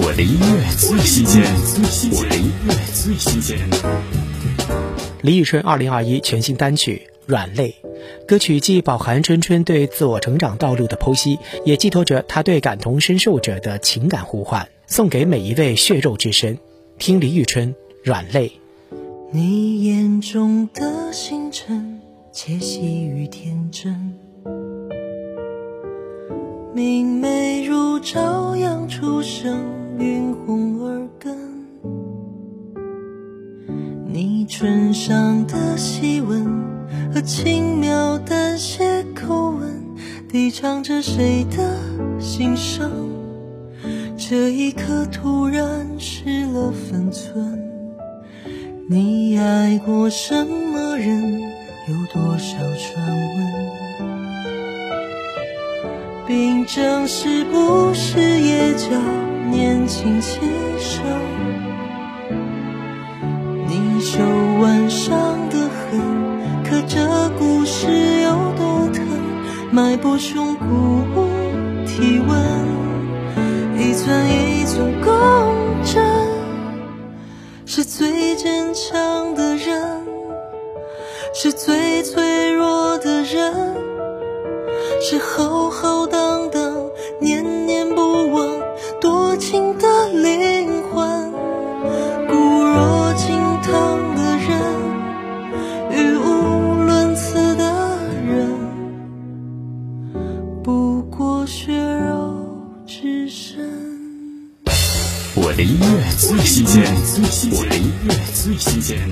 我的音乐最新鲜，我的音乐最新鲜。李宇春二零二一全新单曲《软肋》，歌曲既饱含春春对自我成长道路的剖析，也寄托着他对感同身受者的情感呼唤，送给每一位血肉之身。听李宇春《软肋》。你眼中的星辰，窃喜与天真，明媚如朝阳初升。晕红耳根，你唇上的细吻和轻描淡写口吻，低唱着谁的心声。这一刻突然失了分寸。你爱过什么人？有多少传闻？病症是不是也叫？年轻气盛，你手腕上的痕，可这故事有多疼？脉搏胸骨体温，一寸一寸共振，是最坚强的人，是最脆弱的人，是后我的音乐最新鲜，我的音乐最新鲜。